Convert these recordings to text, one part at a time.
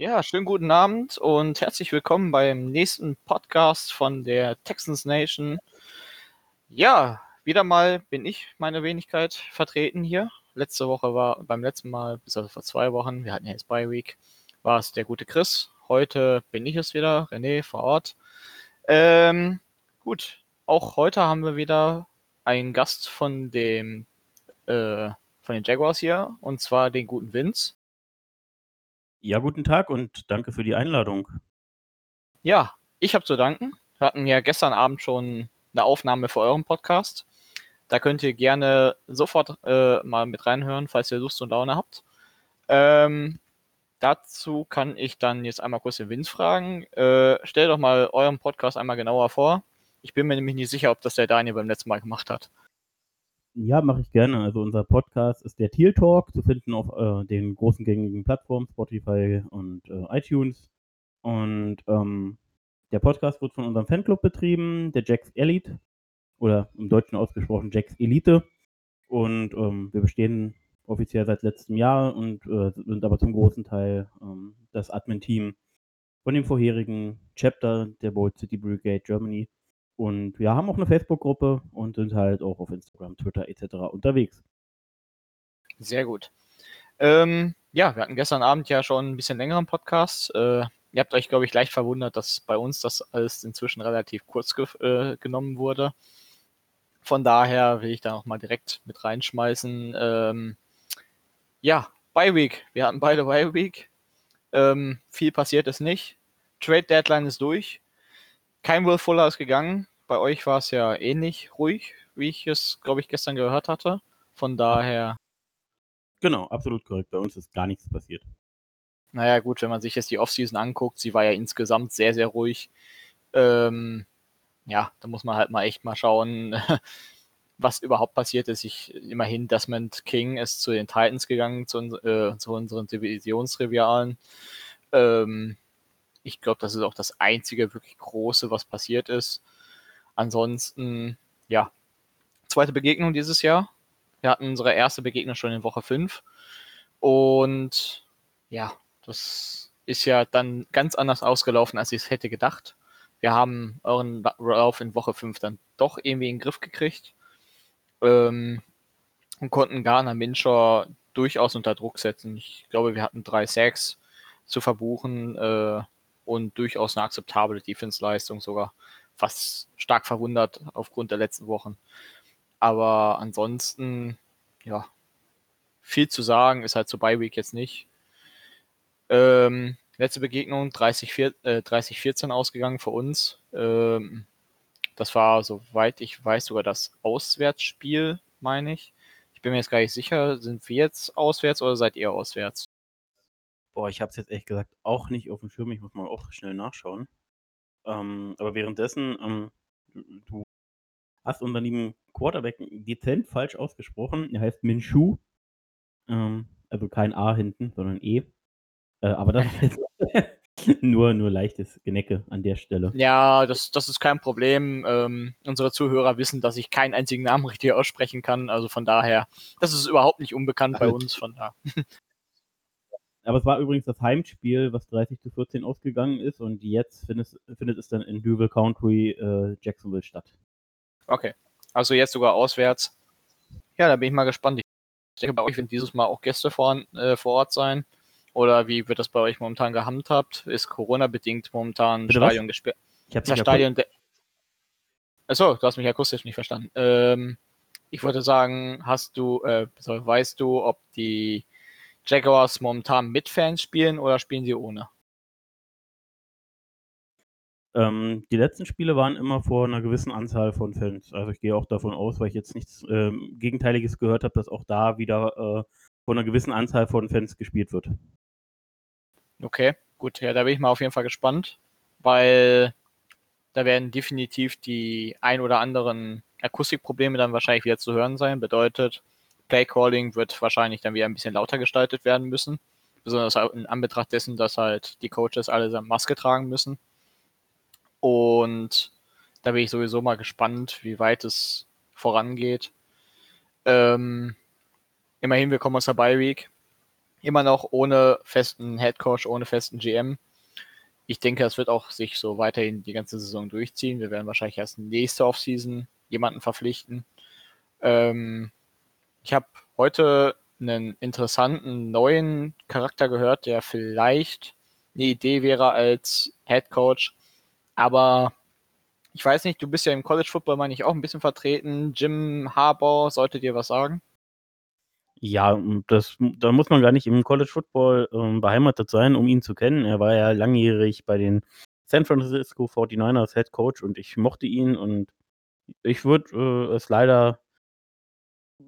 Ja, schönen guten Abend und herzlich willkommen beim nächsten Podcast von der Texans Nation. Ja, wieder mal bin ich meine Wenigkeit vertreten hier. Letzte Woche war beim letzten Mal, bis also vor zwei Wochen, wir hatten ja jetzt Bye Week, war es der gute Chris. Heute bin ich es wieder, René vor Ort. Ähm, gut, auch heute haben wir wieder einen Gast von dem äh, von den Jaguars hier und zwar den guten Vince. Ja, guten Tag und danke für die Einladung. Ja, ich habe zu danken. Wir hatten ja gestern Abend schon eine Aufnahme für euren Podcast. Da könnt ihr gerne sofort äh, mal mit reinhören, falls ihr Lust und Laune habt. Ähm, dazu kann ich dann jetzt einmal kurz den Vince fragen. Äh, stell doch mal euren Podcast einmal genauer vor. Ich bin mir nämlich nicht sicher, ob das der Daniel beim letzten Mal gemacht hat. Ja, mache ich gerne. Also unser Podcast ist der Teal Talk, zu finden auf äh, den großen gängigen Plattformen Spotify und äh, iTunes. Und ähm, der Podcast wird von unserem Fanclub betrieben, der Jacks Elite oder im Deutschen ausgesprochen Jacks Elite. Und ähm, wir bestehen offiziell seit letztem Jahr und äh, sind aber zum großen Teil ähm, das Admin-Team von dem vorherigen Chapter der Bold City Brigade Germany. Und wir haben auch eine Facebook-Gruppe und sind halt auch auf Instagram, Twitter etc. unterwegs. Sehr gut. Ähm, ja, wir hatten gestern Abend ja schon ein bisschen längeren Podcast. Äh, ihr habt euch, glaube ich, leicht verwundert, dass bei uns das alles inzwischen relativ kurz ge äh, genommen wurde. Von daher will ich da nochmal direkt mit reinschmeißen. Ähm, ja, Bye Week. Wir hatten beide Bye Week. Ähm, viel passiert ist nicht. Trade Deadline ist durch. Kein Will Fuller ist gegangen. Bei euch war es ja ähnlich ruhig, wie ich es, glaube ich, gestern gehört hatte. Von daher. Genau, absolut korrekt. Bei uns ist gar nichts passiert. Naja, gut, wenn man sich jetzt die Offseason anguckt, sie war ja insgesamt sehr, sehr ruhig. Ähm, ja, da muss man halt mal echt mal schauen, was überhaupt passiert ist. Ich, immerhin, Desmond King ist zu den Titans gegangen, zu, äh, zu unseren Divisionsrivalen. Ähm, ich glaube, das ist auch das einzige wirklich große, was passiert ist. Ansonsten, ja, zweite Begegnung dieses Jahr. Wir hatten unsere erste Begegnung schon in Woche 5. Und ja, das ist ja dann ganz anders ausgelaufen, als ich es hätte gedacht. Wir haben euren Lauf in Woche 5 dann doch irgendwie in den Griff gekriegt ähm, und konnten Garner Minshaw durchaus unter Druck setzen. Ich glaube, wir hatten drei Sacks zu verbuchen äh, und durchaus eine akzeptable Defense-Leistung sogar. Fast stark verwundert aufgrund der letzten Wochen. Aber ansonsten, ja, viel zu sagen ist halt zur Bye Week jetzt nicht. Ähm, letzte Begegnung 30-14 äh, 30, ausgegangen für uns. Ähm, das war, soweit ich weiß, sogar das Auswärtsspiel, meine ich. Ich bin mir jetzt gar nicht sicher, sind wir jetzt auswärts oder seid ihr auswärts? Boah, ich habe es jetzt ehrlich gesagt auch nicht auf dem Schirm. Ich muss mal auch schnell nachschauen. Ähm, aber währenddessen, ähm, du hast unseren lieben Quarterback dezent falsch ausgesprochen. Er heißt Minshu. Ähm, also kein A hinten, sondern E. Äh, aber das ist nur, nur leichtes Genecke an der Stelle. Ja, das, das ist kein Problem. Ähm, unsere Zuhörer wissen, dass ich keinen einzigen Namen richtig aussprechen kann. Also von daher, das ist überhaupt nicht unbekannt Ach, bei uns. Von da. Aber es war übrigens das Heimspiel, was 30 zu 14 ausgegangen ist und jetzt findet, findet es dann in Duval Country, äh, Jacksonville statt. Okay, also jetzt sogar auswärts. Ja, da bin ich mal gespannt. Ich denke, bei euch werden dieses Mal auch Gäste vor, äh, vor Ort sein. Oder wie wird das bei euch momentan gehandhabt? Ist Corona-bedingt momentan Bitte Stadion gesperrt? Ich habe das Stadion. Achso, du hast mich akustisch nicht verstanden. Ähm, ich wollte sagen, hast du, äh, weißt du, ob die Jaguars momentan mit Fans spielen oder spielen sie ohne? Ähm, die letzten Spiele waren immer vor einer gewissen Anzahl von Fans. Also ich gehe auch davon aus, weil ich jetzt nichts ähm, Gegenteiliges gehört habe, dass auch da wieder äh, von einer gewissen Anzahl von Fans gespielt wird. Okay, gut, ja, da bin ich mal auf jeden Fall gespannt, weil da werden definitiv die ein oder anderen Akustikprobleme dann wahrscheinlich wieder zu hören sein. Bedeutet, Playcalling wird wahrscheinlich dann wieder ein bisschen lauter gestaltet werden müssen. Besonders in Anbetracht dessen, dass halt die Coaches alle Maske tragen müssen. Und da bin ich sowieso mal gespannt, wie weit es vorangeht. Ähm, immerhin, wir kommen aus der Bye Week. Immer noch ohne festen Head Coach, ohne festen GM. Ich denke, das wird auch sich so weiterhin die ganze Saison durchziehen. Wir werden wahrscheinlich erst nächste Offseason jemanden verpflichten. Ähm, ich habe heute einen interessanten neuen Charakter gehört, der vielleicht eine Idee wäre als Head Coach. Aber ich weiß nicht, du bist ja im College Football, meine ich, auch ein bisschen vertreten. Jim Harbour sollte dir was sagen? Ja, das, da muss man gar nicht im College Football ähm, beheimatet sein, um ihn zu kennen. Er war ja langjährig bei den San Francisco 49ers Head Coach und ich mochte ihn und ich würde äh, es leider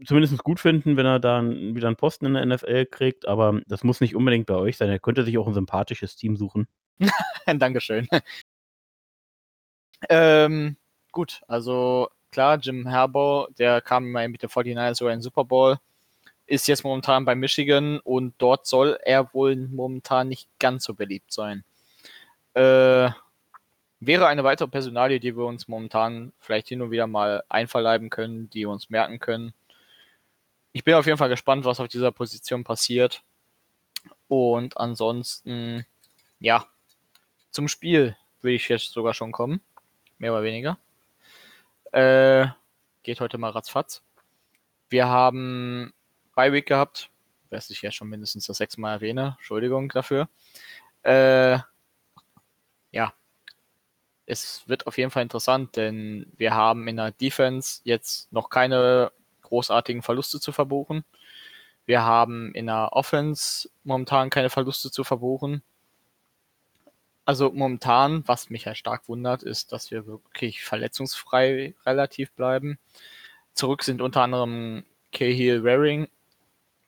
zumindest gut finden, wenn er dann wieder einen Posten in der NFL kriegt, aber das muss nicht unbedingt bei euch sein. Er könnte sich auch ein sympathisches Team suchen. Dankeschön. ähm, gut, also klar, Jim Harbaugh, der kam mal mit den 49ers sogar in den Super Bowl, ist jetzt momentan bei Michigan und dort soll er wohl momentan nicht ganz so beliebt sein. Äh, wäre eine weitere Personalie, die wir uns momentan vielleicht hin und wieder mal einverleiben können, die wir uns merken können ich bin auf jeden Fall gespannt, was auf dieser Position passiert. Und ansonsten, ja, zum Spiel will ich jetzt sogar schon kommen. Mehr oder weniger. Äh, geht heute mal ratzfatz. Wir haben bei Week gehabt, was ich ja schon mindestens das sechste Mal erwähne. Entschuldigung dafür. Äh, ja, es wird auf jeden Fall interessant, denn wir haben in der Defense jetzt noch keine großartigen Verluste zu verbuchen. Wir haben in der Offense momentan keine Verluste zu verbuchen. Also momentan, was mich halt stark wundert, ist, dass wir wirklich verletzungsfrei relativ bleiben. Zurück sind unter anderem Cahill Waring,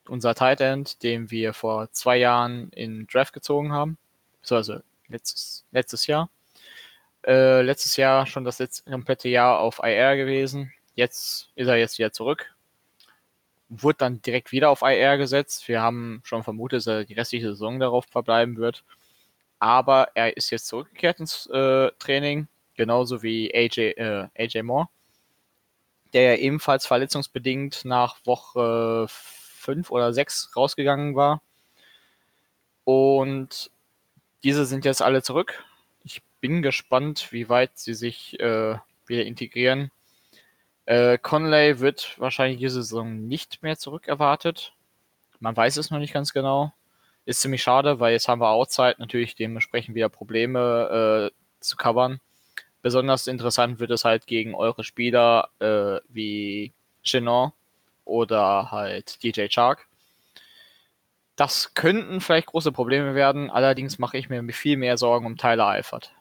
unser Tight End, den wir vor zwei Jahren in Draft gezogen haben. Also letztes, letztes Jahr. Äh, letztes Jahr schon das letzte, komplette Jahr auf IR gewesen. Jetzt ist er jetzt wieder zurück. Wurde dann direkt wieder auf IR gesetzt. Wir haben schon vermutet, dass er die restliche Saison darauf verbleiben wird. Aber er ist jetzt zurückgekehrt ins äh, Training, genauso wie AJ, äh, AJ Moore, der ja ebenfalls verletzungsbedingt nach Woche 5 oder 6 rausgegangen war. Und diese sind jetzt alle zurück. Ich bin gespannt, wie weit sie sich äh, wieder integrieren. Äh, Conley wird wahrscheinlich diese Saison nicht mehr zurückerwartet. Man weiß es noch nicht ganz genau. Ist ziemlich schade, weil jetzt haben wir Outside natürlich dementsprechend wieder Probleme äh, zu covern. Besonders interessant wird es halt gegen eure Spieler äh, wie Chenon oder halt DJ Chark. Das könnten vielleicht große Probleme werden, allerdings mache ich mir viel mehr Sorgen um Tyler Eifert.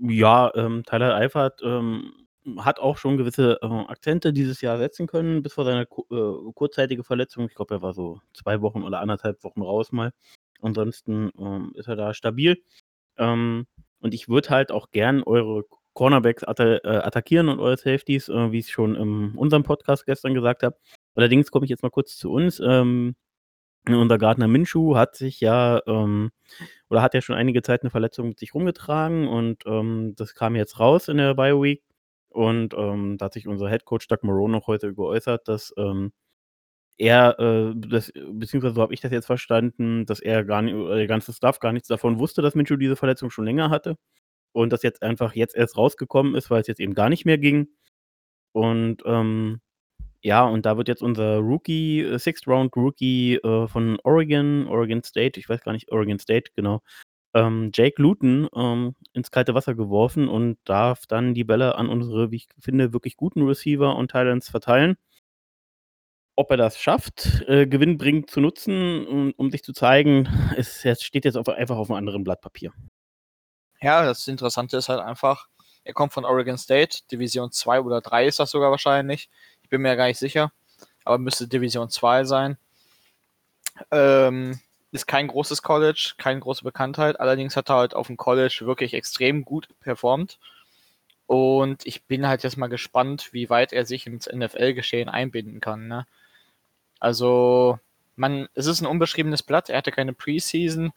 Ja, ähm, Tyler Eifert ähm, hat auch schon gewisse äh, Akzente dieses Jahr setzen können, bis vor seiner äh, kurzzeitige Verletzung. Ich glaube, er war so zwei Wochen oder anderthalb Wochen raus mal. Ansonsten ähm, ist er da stabil. Ähm, und ich würde halt auch gern eure Cornerbacks atta äh, attackieren und eure Safeties, äh, wie ich schon in unserem Podcast gestern gesagt habe. Allerdings komme ich jetzt mal kurz zu uns. Ähm, unser Gardner Minshu hat sich ja ähm, oder hat ja schon einige Zeit eine Verletzung mit sich rumgetragen und ähm, das kam jetzt raus in der Bio-Week. Und ähm, da hat sich unser Head Coach Doug Moreau noch heute geäußert, dass ähm, er, äh, das, beziehungsweise so habe ich das jetzt verstanden, dass er gar nicht, der ganze Staff gar nichts davon wusste, dass Minshew diese Verletzung schon länger hatte. Und das jetzt einfach jetzt erst rausgekommen ist, weil es jetzt eben gar nicht mehr ging. Und ähm, ja, und da wird jetzt unser Rookie, äh, Sixth Round Rookie äh, von Oregon, Oregon State, ich weiß gar nicht, Oregon State, genau, ähm, Jake Luton ähm, ins kalte Wasser geworfen und darf dann die Bälle an unsere, wie ich finde, wirklich guten Receiver und Thailands verteilen. Ob er das schafft, äh, gewinnbringend zu nutzen, um, um sich zu zeigen, jetzt, steht jetzt auf, einfach auf einem anderen Blatt Papier. Ja, das Interessante ist halt einfach, er kommt von Oregon State, Division 2 oder 3 ist das sogar wahrscheinlich bin mir gar nicht sicher, aber müsste Division 2 sein. Ähm, ist kein großes College, keine große Bekanntheit, allerdings hat er halt auf dem College wirklich extrem gut performt. Und ich bin halt jetzt mal gespannt, wie weit er sich ins NFL-Geschehen einbinden kann. Ne? Also, man, es ist ein unbeschriebenes Blatt, er hatte keine Preseason.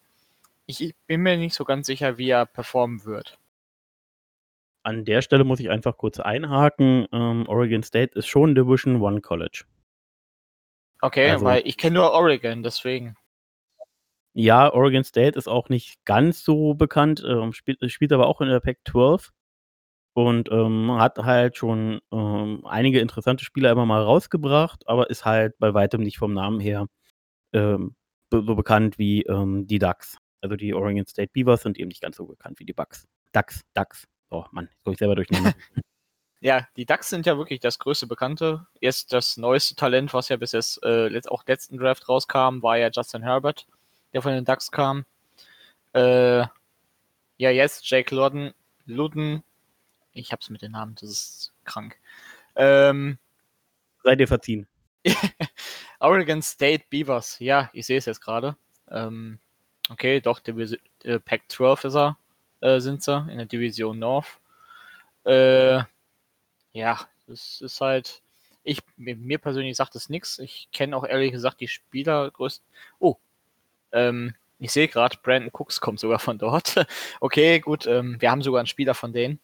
Ich bin mir nicht so ganz sicher, wie er performen wird. An der Stelle muss ich einfach kurz einhaken. Ähm, Oregon State ist schon Division One College. Okay, Also- weil ich kenne nur Oregon, deswegen. Ja, Oregon State ist auch nicht ganz so bekannt, ähm, spielt, spielt aber auch in der Pac-12 und ähm, hat halt schon ähm, einige interessante Spieler immer mal rausgebracht, aber ist halt bei weitem nicht vom Namen her ähm, so, so bekannt wie ähm, die Ducks. Also die Oregon State Beavers sind eben nicht ganz so bekannt wie die Bucks. Ducks, Ducks. Oh Mann, jetzt komme ich selber durcheinander. Ja, die Ducks sind ja wirklich das größte Bekannte. Erst das neueste Talent, was ja bis jetzt äh, letzt, auch letzten Draft rauskam, war ja Justin Herbert, der von den Ducks kam. Äh, ja, jetzt Jake Luden, Luden. Ich hab's mit den Namen, das ist krank. Ähm, Seid ihr verziehen. Oregon State Beavers. Ja, ich sehe es jetzt gerade. Ähm, okay, doch, Divis äh, Pac-12 ist er, äh, sind sie in der Division North. Äh, ja, das ist halt. Ich, mir, mir persönlich sagt das nichts. Ich kenne auch ehrlich gesagt die Spieler größten. Oh, ähm, ich sehe gerade, Brandon Cooks kommt sogar von dort. okay, gut, ähm, wir haben sogar einen Spieler von denen.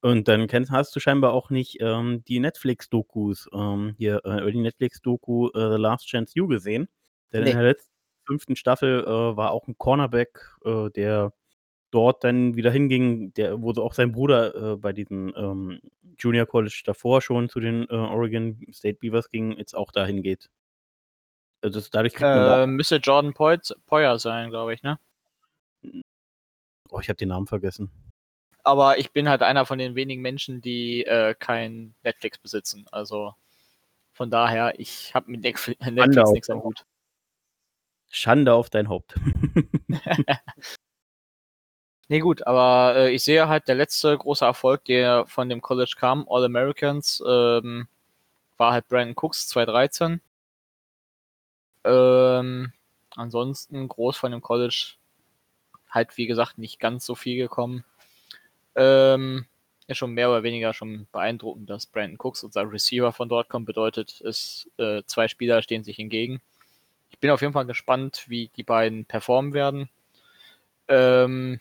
Und dann kennst, hast du scheinbar auch nicht ähm, die Netflix-Dokus, ähm, hier, äh, die Netflix-Doku äh, The Last Chance You gesehen. Denn Nee. in der letzten fünften Staffel äh, war auch ein Cornerback, äh, der dort dann wieder hinging, der, wo so auch sein Bruder äh, bei diesem ähm, Junior College davor schon zu den äh, Oregon State Beavers ging, jetzt auch dahin geht. Also das, dadurch kriegt man da, Äh, müsste Jordan Poyer sein, glaube ich, ne? oh, ich habe den Namen vergessen. aber ich bin halt einer von den wenigen Menschen, die äh, kein Netflix besitzen. Also von daher, ich habe mit Netflix, Netflix nichts am Hut. Schande auf dein Haupt. Nee, gut, aber äh, ich sehe halt, der letzte große Erfolg, der von dem College kam, All Americans, ähm, war halt Brandon Cooks 2013. Ähm, ansonsten groß von dem College halt, wie gesagt, nicht ganz so viel gekommen. Ähm, ist schon mehr oder weniger schon beeindruckend, dass Brandon Cooks, unser Receiver von dort kommt, bedeutet, es äh, zwei Spieler stehen sich entgegen. Ich bin auf jeden Fall gespannt, wie die beiden performen werden. Ähm,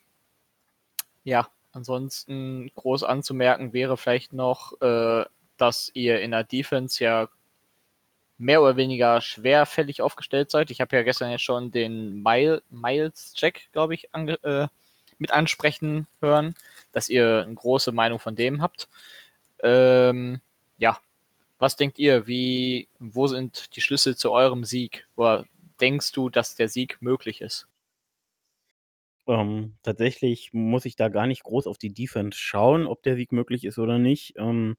ja, ansonsten groß anzumerken wäre vielleicht noch, äh, dass ihr in der Defense ja mehr oder weniger schwerfällig aufgestellt seid. Ich habe ja gestern jetzt schon den Mile, Miles-Check, glaube ich, ange, äh, mit ansprechen hören, dass ihr eine große Meinung von dem habt. Ähm, ja, was denkt ihr? Wie, wo sind die Schlüssel zu eurem Sieg? Oder denkst du, dass der Sieg möglich ist? Ähm, tatsächlich muss ich da gar nicht groß auf die Defense schauen, ob der Sieg möglich ist oder nicht. Ähm,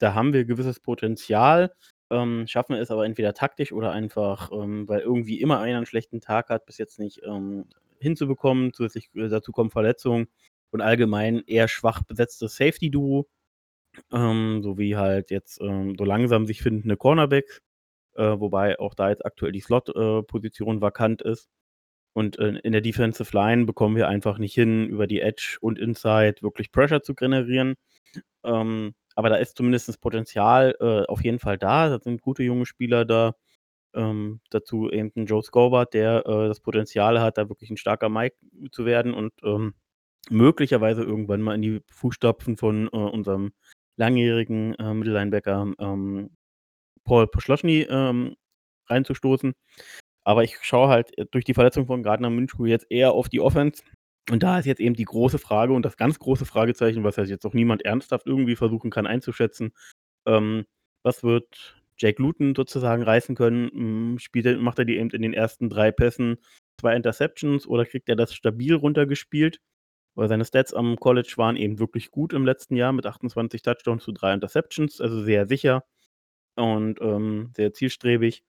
da haben wir gewisses Potenzial, ähm, schaffen es aber entweder taktisch oder einfach, ähm, weil irgendwie immer einer einen schlechten Tag hat, bis jetzt nicht ähm, hinzubekommen. Zusätzlich äh, dazu kommen Verletzungen und allgemein eher schwach besetztes Safety-Duo, ähm, sowie halt jetzt ähm, so langsam sich findende Cornerbacks, äh, wobei auch da jetzt aktuell die Slot-Position vakant ist. Und äh, in der Defensive Line bekommen wir einfach nicht hin, über die Edge und Inside wirklich Pressure zu generieren. Ähm, aber da ist zumindest das Potenzial äh, auf jeden Fall da. Da sind gute junge Spieler da. Ähm, dazu eben ein Joe Scobart, der äh, das Potenzial hat, da wirklich ein starker Mike zu werden und ähm, möglicherweise irgendwann mal in die Fußstapfen von äh, unserem langjährigen äh, Mittellinebacker ähm, Paul Poschloschny ähm, reinzustoßen. Aber ich schaue halt äh, durch die Verletzung von Gardner Minshew jetzt eher auf die Offense. Und da ist jetzt eben die große Frage und das ganz große Fragezeichen, was jetzt auch niemand ernsthaft irgendwie versuchen kann einzuschätzen. Ähm, was wird Jake Luton sozusagen reißen können? Hm, Spielt er, macht er die eben in den ersten drei Pässen zwei Interceptions oder kriegt er das stabil runtergespielt? Weil seine Stats am College waren eben wirklich gut im letzten Jahr mit 28 Touchdowns zu drei Interceptions, also sehr sicher und ähm, sehr zielstrebig.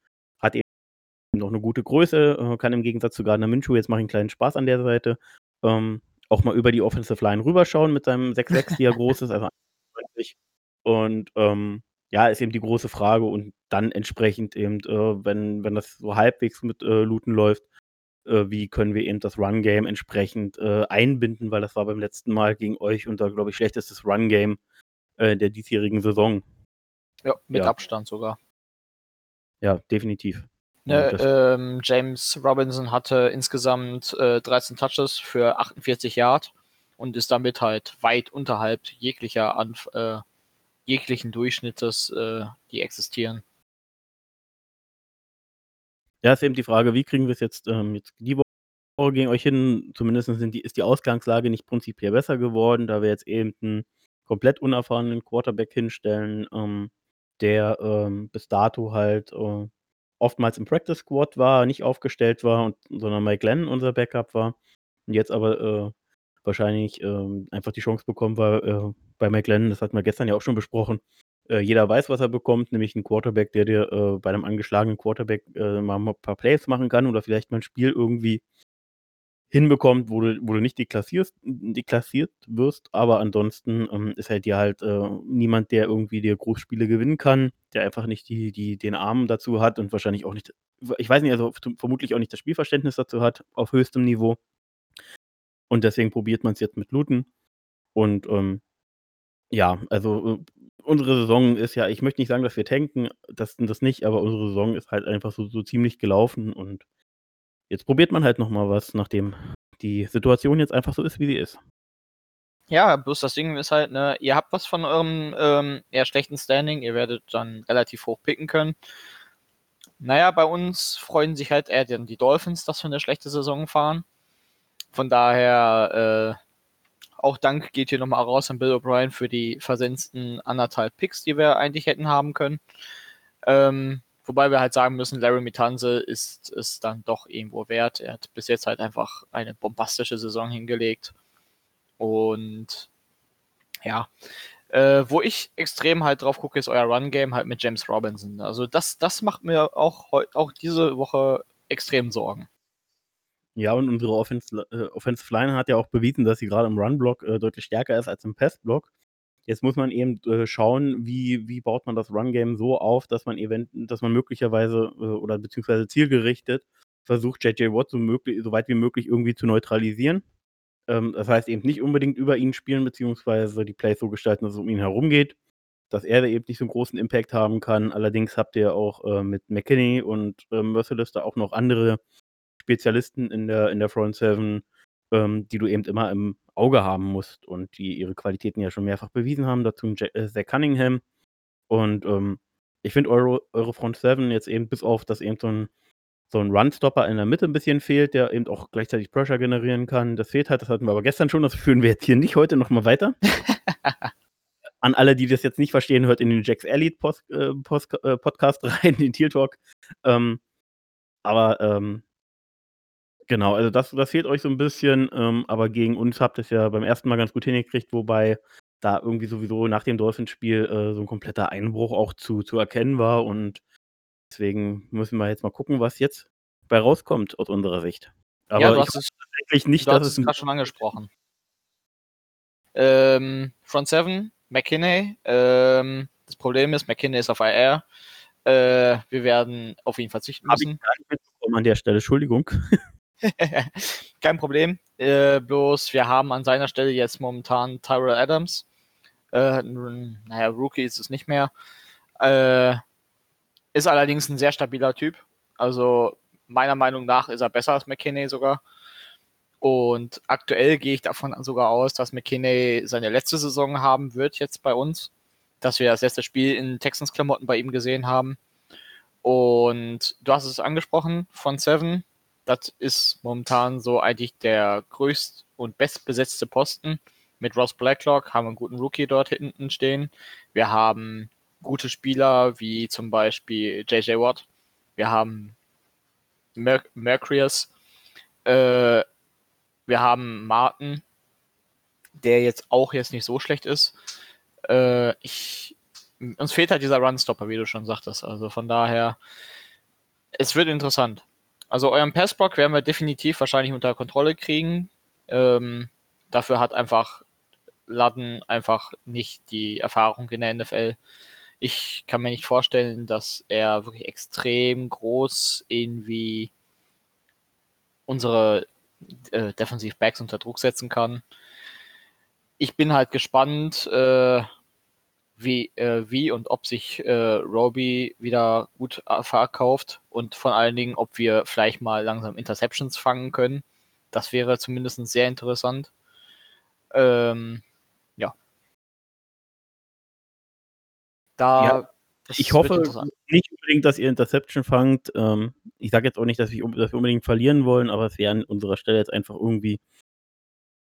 Noch eine gute Größe, äh, kann im Gegensatz zu Gardner Minshew, jetzt mache ich einen kleinen Spaß an der Seite, ähm, auch mal über die Offensive Line rüberschauen mit seinem 6'6, die er groß ist, also 21. Und ähm, ja, ist eben die große Frage und dann entsprechend eben, äh, wenn, wenn das so halbwegs mit äh, Luton läuft, äh, wie können wir eben das Run-Game entsprechend äh, einbinden, weil das war beim letzten Mal gegen euch unser, glaube ich, schlechtestes Run-Game äh, der diesjährigen Saison. Ja, mit Ja. Abstand sogar. Ja, definitiv. Ne, ähm, James Robinson hatte insgesamt äh, 13 Touches für 48 Yard und ist damit halt weit unterhalb jeglicher Anf äh, jeglichen Durchschnittes, äh, die existieren. Ja, ist eben die Frage, wie kriegen wir es jetzt, ähm, jetzt die Woche gegen euch hin? Zumindest sind die, ist die Ausgangslage nicht prinzipiell besser geworden, da wir jetzt eben einen komplett unerfahrenen Quarterback hinstellen, ähm, der ähm, bis dato halt äh, oftmals im Practice Squad war, nicht aufgestellt war, und, sondern Mike Glenn unser Backup war. Und jetzt aber äh, wahrscheinlich äh, einfach die Chance bekommen war äh, bei Mike Glenn, das hatten wir gestern ja auch schon besprochen, äh, jeder weiß, was er bekommt, nämlich einen Quarterback, der dir äh, bei einem angeschlagenen Quarterback äh, mal ein paar Plays machen kann oder vielleicht mal ein Spiel irgendwie hinbekommt, wo du, wo du nicht deklassierst, deklassiert wirst, aber ansonsten ähm, ist halt dir halt äh, niemand, der irgendwie dir Großspiele gewinnen kann, der einfach nicht die, die, den Arm dazu hat und wahrscheinlich auch nicht, ich weiß nicht, also vermutlich auch nicht das Spielverständnis dazu hat auf höchstem Niveau. Und deswegen probiert man es jetzt mit Looten. Und ähm, ja, also äh, unsere Saison ist ja, ich möchte nicht sagen, dass wir tanken, das, das nicht, aber unsere Saison ist halt einfach so, so ziemlich gelaufen und jetzt probiert man halt nochmal was, nachdem die Situation jetzt einfach so ist, wie sie ist. Ja, bloß das Ding ist halt, ne, ihr habt was von eurem ähm, eher schlechten Standing, ihr werdet dann relativ hoch picken können. Naja, bei uns freuen sich halt eher die Dolphins, dass wir eine schlechte Saison fahren. Von daher, äh, auch Dank geht hier nochmal raus an Bill O'Brien für die versetzten anderthalb Picks, die wir eigentlich hätten haben können. Ähm, wobei wir halt sagen müssen, Larry Mitanze ist es dann doch irgendwo wert. Er hat bis jetzt halt einfach eine bombastische Saison hingelegt. Und ja, äh, wo ich extrem halt drauf gucke, ist euer Run-Game halt mit James Robinson. Also das, das macht mir auch, auch diese Woche extrem Sorgen. Ja, und unsere äh, Offensive Line hat ja auch bewiesen, dass sie gerade im Run-Block äh, deutlich stärker ist als im Pass-Block. Jetzt muss man eben äh, schauen, wie, wie baut man das Run-Game so auf, dass man event dass man möglicherweise äh, oder beziehungsweise zielgerichtet versucht, JJ Watt so, möglich, so weit wie möglich irgendwie zu neutralisieren. Ähm, das heißt eben nicht unbedingt über ihn spielen, beziehungsweise die Plays so gestalten, dass es um ihn herum geht, dass er da eben nicht so einen großen Impact haben kann. Allerdings habt ihr auch äh, mit McKinney und äh, Merciless da auch noch andere Spezialisten in der, in der Front Seven, ähm, die du eben immer im Auge haben musst und die ihre Qualitäten ja schon mehrfach bewiesen haben. Dazu äh, Zach Cunningham. Und ähm, ich finde eure, Front Seven jetzt eben bis auf, dass eben so ein, so ein Run-Stopper in der Mitte ein bisschen fehlt, der eben auch gleichzeitig Pressure generieren kann. Das fehlt halt, das hatten wir aber gestern schon, das führen wir jetzt hier nicht heute nochmal weiter. An alle, die das jetzt nicht verstehen, hört in den Jacks Elite Post, äh, Post, äh, Podcast rein, den Teal Talk. Ähm, aber ähm, Genau, also das, das fehlt euch so ein bisschen, ähm, aber gegen uns habt ihr es ja beim ersten Mal ganz gut hingekriegt, wobei da irgendwie sowieso nach dem Dolphins-Spiel äh, so ein kompletter Einbruch auch zu, zu erkennen war und deswegen müssen wir jetzt mal gucken, was jetzt bei rauskommt aus unserer Sicht. Aber ja, du hast es tatsächlich nicht, du dass es gerade schon angesprochen. Ähm, Front 7, McKinney. Ähm, das Problem ist, McKinney ist auf IR. Äh, wir werden auf ihn verzichten müssen. Hab ich gar nicht an der Stelle, Entschuldigung. Kein Problem. Äh, bloß wir haben an seiner Stelle jetzt momentan Tyrell Adams. Äh, naja, Rookie ist es nicht mehr. Äh, ist allerdings ein sehr stabiler Typ. Also meiner Meinung nach ist er besser als McKinney sogar. Und aktuell gehe ich davon sogar aus, dass McKinney seine letzte Saison haben wird jetzt bei uns. Dass wir das letzte Spiel in Texans-Klamotten bei ihm gesehen haben. Und du hast es angesprochen von Seven. Das ist momentan so eigentlich der größt und bestbesetzte Posten. Mit Ross Blacklock haben wir einen guten Rookie dort hinten stehen. Wir haben gute Spieler wie zum Beispiel JJ Watt. Wir haben Mer Mercurius. Äh, wir haben Martin, der jetzt auch jetzt nicht so schlecht ist. Äh, ich, uns fehlt halt dieser Runstopper, wie du schon sagtest. Also von daher, es wird interessant. Also euren Passblock werden wir definitiv wahrscheinlich unter Kontrolle kriegen. Ähm, dafür hat einfach Ladden einfach nicht die Erfahrung in der NFL. Ich kann mir nicht vorstellen, dass er wirklich extrem groß irgendwie unsere äh, Defensive Backs unter Druck setzen kann. Ich bin halt gespannt, äh, wie, äh, wie und ob sich äh, Roby wieder gut äh, verkauft und vor allen Dingen, ob wir vielleicht mal langsam Interceptions fangen können. Das wäre zumindest sehr interessant. Ähm, ja. Da, ja. Ich hoffe nicht unbedingt, dass ihr Interception fangt. Ähm, ich sage jetzt auch nicht, dass ich dass wir unbedingt verlieren wollen, aber es wäre an unserer Stelle jetzt einfach irgendwie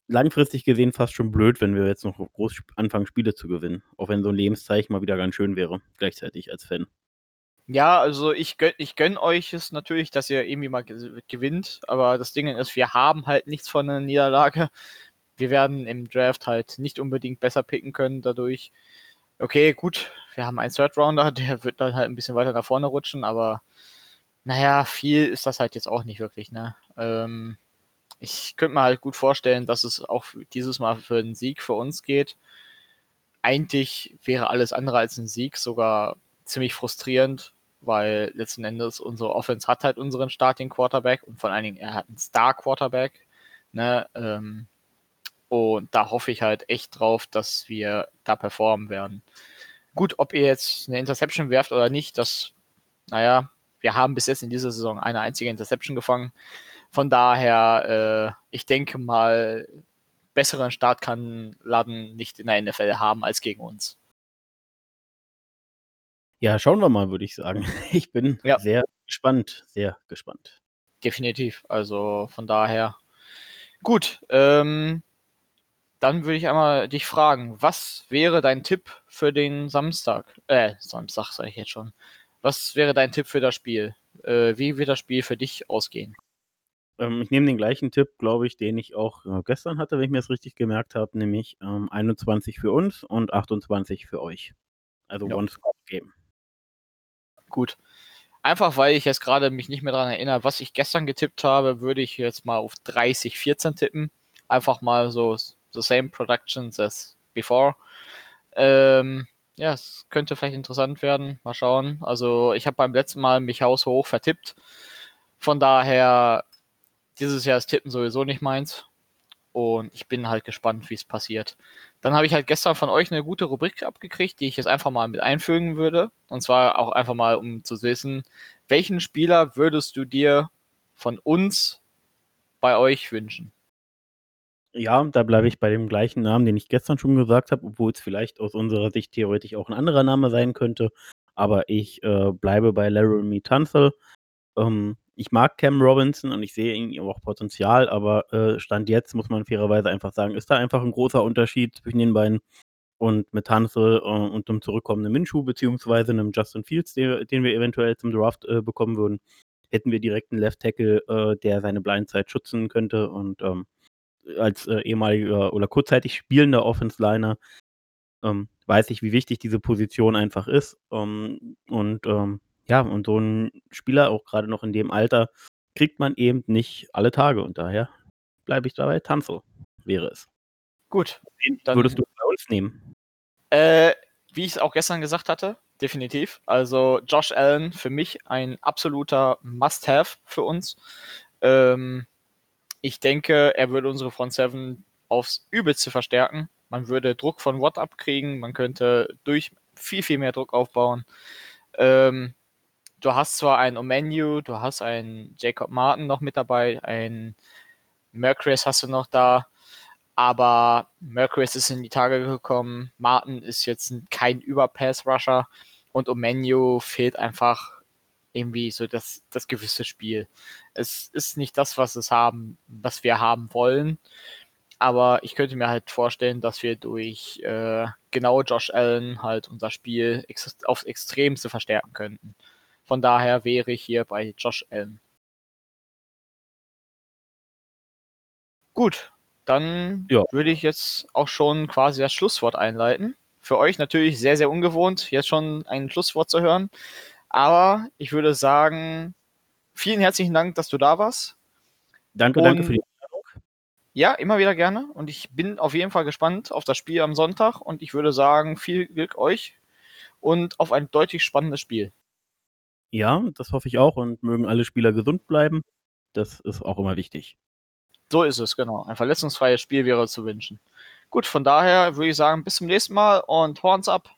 langfristig gesehen fast schon blöd, wenn wir jetzt noch groß anfangen, Spiele zu gewinnen. Auch wenn so 'n Lebenszeichen mal wieder ganz schön wäre, gleichzeitig als Fan. Ja, also ich gönn ich gönne euch es natürlich, dass ihr irgendwie mal gewinnt, aber das Ding ist, wir haben halt nichts von 'ner Niederlage. Wir werden im Draft halt nicht unbedingt besser picken können dadurch. Okay, gut, wir haben einen Third Rounder, der wird dann halt 'n bisschen weiter nach vorne rutschen, aber na ja, viel ist das halt jetzt auch nicht wirklich, ne? Ähm, ich könnte mir halt gut vorstellen, dass es auch dieses Mal für 'n Sieg für uns geht. Eigentlich wäre alles andere als 'n Sieg sogar ziemlich frustrierend, weil letzten Endes unsere Offense hat halt unseren Starting Quarterback und vor allen Dingen, er hat 'n Star Quarterback, ne? Ähm, und da hoffe ich halt echt drauf, dass wir da performen werden. Gut, ob ihr jetzt 'ne Interception werft oder nicht, das na ja, wir haben bis jetzt in dieser Saison eine einzige Interception gefangen. Von daher, äh, ich denke mal, besseren Start kann Ladden nicht in der NFL haben als gegen uns. Ja, schauen wir mal, würde ich sagen. Ich bin Ja. sehr gespannt, sehr gespannt. Definitiv. Also, von daher gut, ähm, dann würde ich einmal dich fragen: Was wäre dein Tipp für den Samstag? Äh, Samstag sage ich jetzt schon. Was wäre dein Tipp für das Spiel? Äh, wie wird das Spiel für dich ausgehen? Ähm, ich nehme den gleichen Tipp, glaube ich, den ich auch, äh, gestern hatte, wenn ich mir's richtig gemerkt habe, nämlich, ähm, 21 für uns und 28 für euch. Also Ja. One-Score-Game. Gut. Einfach, weil ich jetzt grade mich nicht mehr dran erinnere, was ich gestern getippt habe, würde ich jetzt mal auf 30-14 tippen. Einfach mal so the same productions as before. Ähm, ja, es könnte vielleicht interessant werden. Mal schauen. Also, ich habe beim letzten Mal mich haushoch vertippt. Von daher, dieses Jahr ist Tippen sowieso nicht meins. Und ich bin halt gespannt, wie's passiert. Dann habe ich halt gestern von euch 'ne gute Rubrik abgekriegt, die ich jetzt einfach mal mit einfügen würde. Und zwar auch einfach mal, um zu wissen, welchen Spieler würdest du dir von uns bei euch wünschen? Ja, da bleibe ich bei dem gleichen Namen, den ich gestern schon gesagt habe, obwohl's vielleicht aus unserer Sicht theoretisch auch 'n anderer Name sein könnte. Aber ich, äh, bleibe bei Laremy Tunsil. Ähm, ich mag Cam Robinson und ich sehe ihm auch Potenzial, aber, äh, Stand jetzt muss man fairerweise einfach sagen, ist da einfach 'n großer Unterschied zwischen den beiden. Und mit Tunsil, äh, und 'nem zurückkommenden Minshew beziehungsweise 'nem Justin Fields, de den wir eventuell zum Draft, äh, bekommen würden, hätten wir direkt 'n Left Tackle, äh, der seine Blindside schützen könnte. Und, ähm, als, äh, ehemaliger oder kurzzeitig spielender Offense-Liner, ähm, weiß ich, wie wichtig diese Position einfach ist. Ähm, und, ähm, ja, und so 'n Spieler, auch grade noch in dem Alter, kriegt man eben nicht alle Tage und daher bleibe ich dabei, Tunsil wäre es. Gut, dann würdest du bei uns nehmen? Äh, wie ich's auch gestern gesagt hatte, definitiv. Also, Josh Allen für mich ein absoluter Must-have für uns. Ähm, ich denke, er würde unsere Front Seven aufs Übelste verstärken. Man würde Druck von Watt abkriegen, man könnte durch viel, viel mehr Druck aufbauen. Ähm, du hast zwar einen Omenihu, du hast einen Jacob Martin noch mit dabei, einen Mercilus hast du noch da, aber Mercilus ist in die Tage gekommen. Martin ist jetzt kein Über-Pass-Rusher und Omenihu fehlt einfach irgendwie so das das gewisse Spiel. Es ist nicht das, was es haben was wir haben wollen, aber ich könnte mir halt vorstellen, dass wir durch, äh, genau Josh Allen halt unser Spiel exis aufs Extremste verstärken könnten. Von daher wäre ich hier bei Josh Allen. Gut, dann Ja. würde ich jetzt auch schon quasi das Schlusswort einleiten. Für euch natürlich sehr, sehr ungewohnt, jetzt schon ein Schlusswort zu hören. Aber ich würde sagen, vielen herzlichen Dank, dass du da warst. Danke, danke für Und die Einladung. Ja, immer wieder gerne. Und ich bin auf jeden Fall gespannt auf das Spiel am Sonntag und ich würde sagen, viel Glück euch und auf ein deutlich spannendes Spiel. Ja, das hoffe ich auch und mögen alle Spieler gesund bleiben. Das ist auch immer wichtig. So ist es, genau. Ein verletzungsfreies Spiel wäre zu wünschen. Gut, von daher würde ich sagen, bis zum nächsten Mal und Horns up.